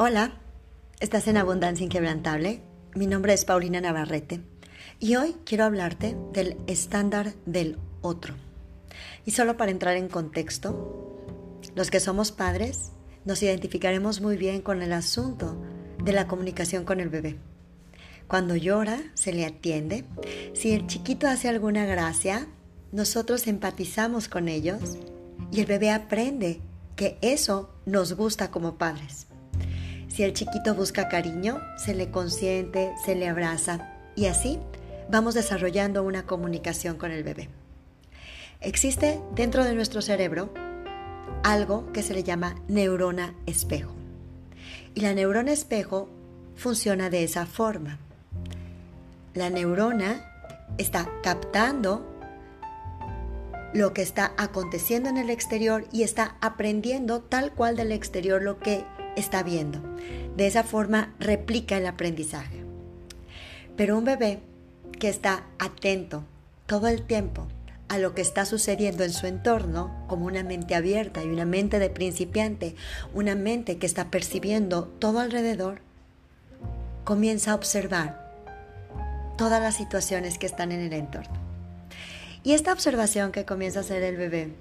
Hola, estás en Abundancia Inquebrantable. Mi nombre es Paulina Navarrete y hoy quiero hablarte del estándar del otro. Y solo para entrar en contexto, los que somos padres nos identificaremos muy bien con el asunto de la comunicación con el bebé. Cuando llora, se le atiende. Si el chiquito hace alguna gracia, nosotros empatizamos con ellos y el bebé aprende que eso nos gusta como padres. Si el chiquito busca cariño, se le consiente, se le abraza y así vamos desarrollando una comunicación con el bebé. Existe dentro de nuestro cerebro algo que se le llama neurona espejo. Y la neurona espejo funciona de esa forma. La neurona está captando lo que está aconteciendo en el exterior y está aprendiendo tal cual del exterior lo que está viendo. De esa forma replica el aprendizaje. Pero un bebé que está atento todo el tiempo a lo que está sucediendo en su entorno, como una mente abierta y una mente de principiante, una mente que está percibiendo todo alrededor, comienza a observar todas las situaciones que están en el entorno. Y esta observación que comienza a hacer el bebé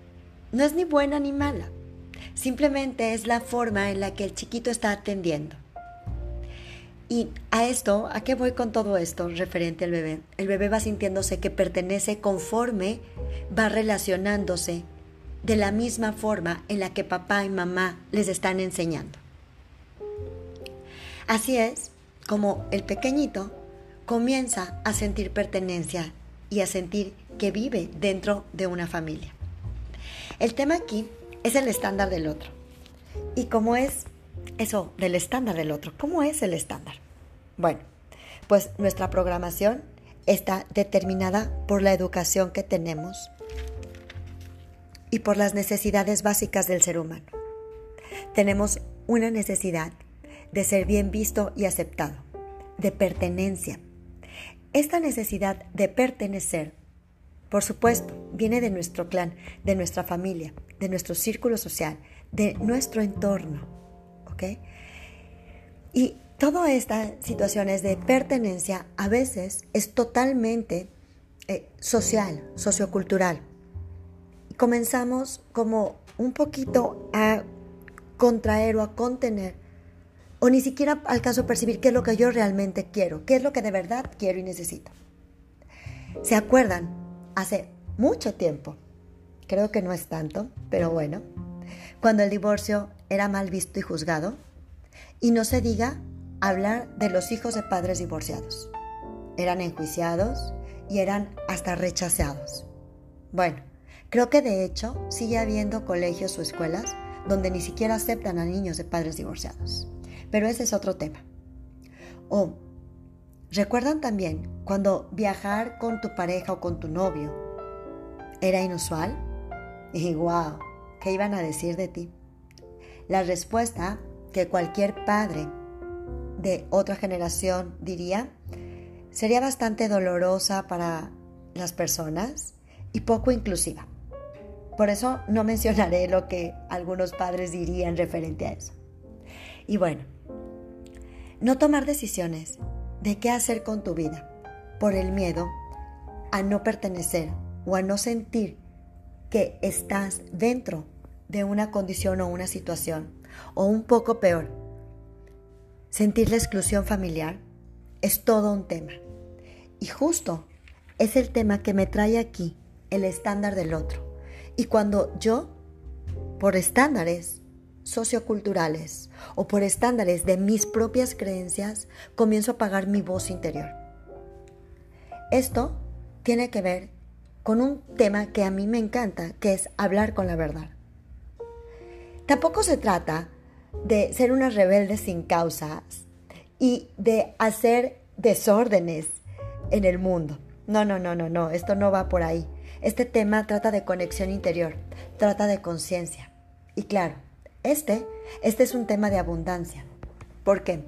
no es ni buena ni mala, Simplemente es la forma en la que el chiquito está atendiendo. Y a esto, ¿a qué voy con todo esto referente al bebé? El bebé va sintiéndose que pertenece conforme va relacionándose de la misma forma en la que papá y mamá les están enseñando. Así es como el pequeñito comienza a sentir pertenencia y a sentir que vive dentro de una familia. El tema aquí es el estándar del otro. ¿Y cómo es eso del estándar del otro? ¿Cómo es el estándar? Bueno, pues nuestra programación está determinada por la educación que tenemos y por las necesidades básicas del ser humano. Tenemos una necesidad de ser bien visto y aceptado, de pertenencia. Esta necesidad de pertenecer, por supuesto, viene de nuestro clan, de nuestra familia, de nuestro círculo social, de nuestro entorno. ¿Ok? Y todas estas situaciones de pertenencia a veces es totalmente eh, social, sociocultural. Y comenzamos como un poquito a contraer o a contener, o ni siquiera alcanzo a percibir qué es lo que yo realmente quiero, qué es lo que de verdad quiero y necesito. ¿Se acuerdan? Hace mucho tiempo Creo que no es tanto, pero bueno. Cuando el divorcio era mal visto y juzgado. Y no se diga hablar de los hijos de padres divorciados. Eran enjuiciados y eran hasta rechazados. Bueno, creo que de hecho sigue habiendo colegios o escuelas donde ni siquiera aceptan a niños de padres divorciados. Pero ese es otro tema. O, ¿recuerdan también cuando viajar con tu pareja o con tu novio era inusual? Y wow, ¿qué iban a decir de ti? La respuesta que cualquier padre de otra generación diría sería bastante dolorosa para las personas y poco inclusiva. Por eso no mencionaré lo que algunos padres dirían referente a eso. Y bueno, no tomar decisiones de qué hacer con tu vida por el miedo a no pertenecer o a no sentir que estás dentro de una condición o una situación, o un poco peor, sentir la exclusión familiar es todo un tema. Y justo es el tema que me trae aquí el estándar del otro. Y cuando yo, por estándares socioculturales o por estándares de mis propias creencias, comienzo a apagar mi voz interior. Esto tiene que ver con un tema que a mí me encanta, que es hablar con la verdad. Tampoco se trata de ser una rebelde sin causas y de hacer desórdenes en el mundo. No, no, no, no, no, esto no va por ahí. Este tema trata de conexión interior, trata de conciencia. Y claro, este, este es un tema de abundancia. ¿Por qué?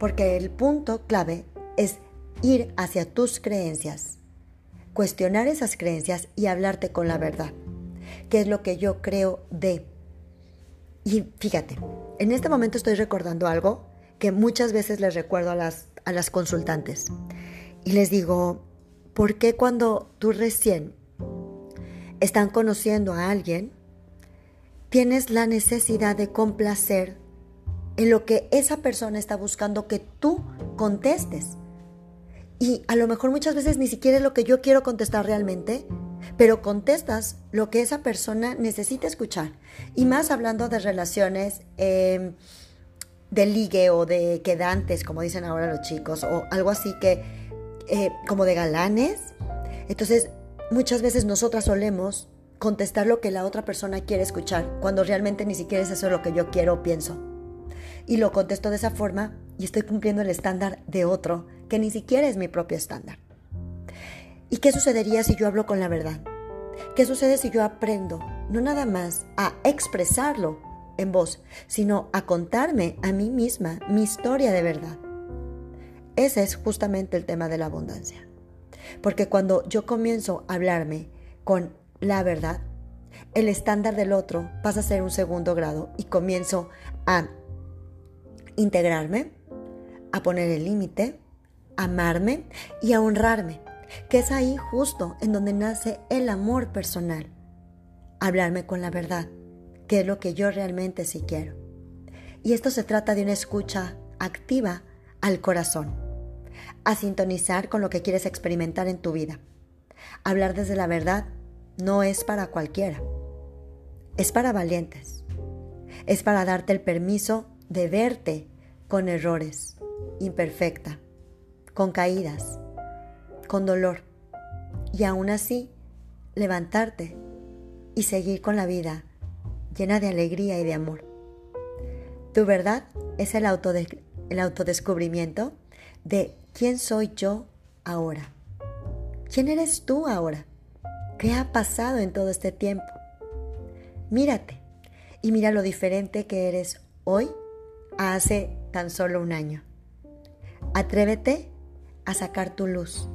Porque el punto clave es ir hacia tus creencias cuestionar esas creencias y hablarte con la verdad. ¿Qué es lo que yo creo de? Y fíjate, en este momento estoy recordando algo que muchas veces les recuerdo a las, a las consultantes. Y les digo, ¿por qué cuando tú recién están conociendo a alguien, tienes la necesidad de complacer en lo que esa persona está buscando que tú contestes? Y a lo mejor muchas veces ni siquiera es lo que yo quiero contestar realmente, pero contestas lo que esa persona necesita escuchar. Y más hablando de relaciones em, de ligue o de quedantes, como dicen ahora los chicos, o algo así que, eh, como de galanes. Entonces, muchas veces nosotras solemos contestar lo que la otra persona quiere escuchar, cuando realmente ni siquiera es eso lo que yo quiero o pienso. Y lo contesto de esa forma y estoy cumpliendo el estándar de otro que ni siquiera es mi propio estándar. ¿Y qué sucedería si yo hablo con la verdad? ¿Qué sucede si yo aprendo no nada más a expresarlo en voz, sino a contarme a mí misma mi historia de verdad? Ese es justamente el tema de la abundancia. Porque cuando yo comienzo a hablarme con la verdad, el estándar del otro pasa a ser un segundo grado y comienzo a integrarme, a poner el límite, amarme y a honrarme, que es ahí justo en donde nace el amor personal. Hablarme con la verdad, que es lo que yo realmente sí quiero. Y esto se trata de una escucha activa al corazón, a sintonizar con lo que quieres experimentar en tu vida. Hablar desde la verdad no es para cualquiera, es para valientes, es para darte el permiso de verte con errores, imperfecta, con caídas, con dolor, y aún así levantarte y seguir con la vida llena de alegría y de amor. Tu verdad es el, el autodescubrimiento de quién soy yo ahora. ¿Quién eres tú ahora? ¿Qué ha pasado en todo este tiempo? Mírate y mira lo diferente que eres hoy a hace tan solo un año. Atrévete a sacar tu luz,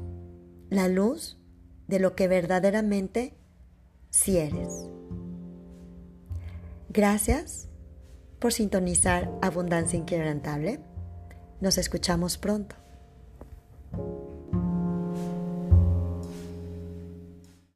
la luz de lo que verdaderamente sí eres. Gracias por sintonizar Abundancia Inquebrantable. Nos escuchamos pronto.